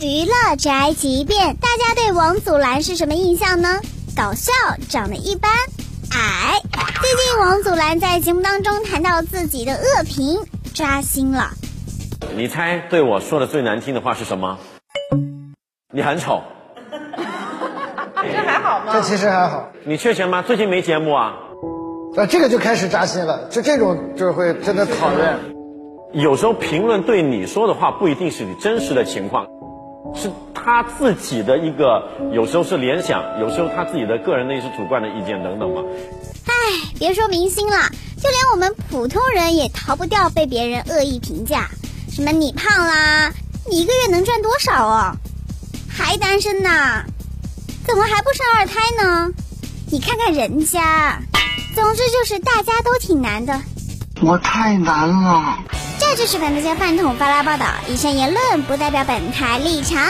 娱乐宅急便，大家对王祖蓝是什么印象呢？搞笑，长得一般，矮。最近王祖蓝在节目当中谈到自己的恶评，扎心了。你猜对我说的最难听的话是什么？你很丑。这还好吗？这其实还好，你缺钱吗？最近没节目啊？那这个就开始扎心了，就这种就是会真的讨厌。有时候评论对你说的话不一定是你真实的情况，是他自己的一个，有时候是联想，有时候他自己的个人的一些主观的意见等等嘛。唉，别说明星了，就连我们普通人也逃不掉被别人恶意评价，什么你胖啦，你一个月能赚多少哦？还单身呢？怎么还不生二胎呢？你看看人家，总之就是大家都挺难的。我太难了。这就是本台饭桶发拉报道，以上言论不代表本台立场。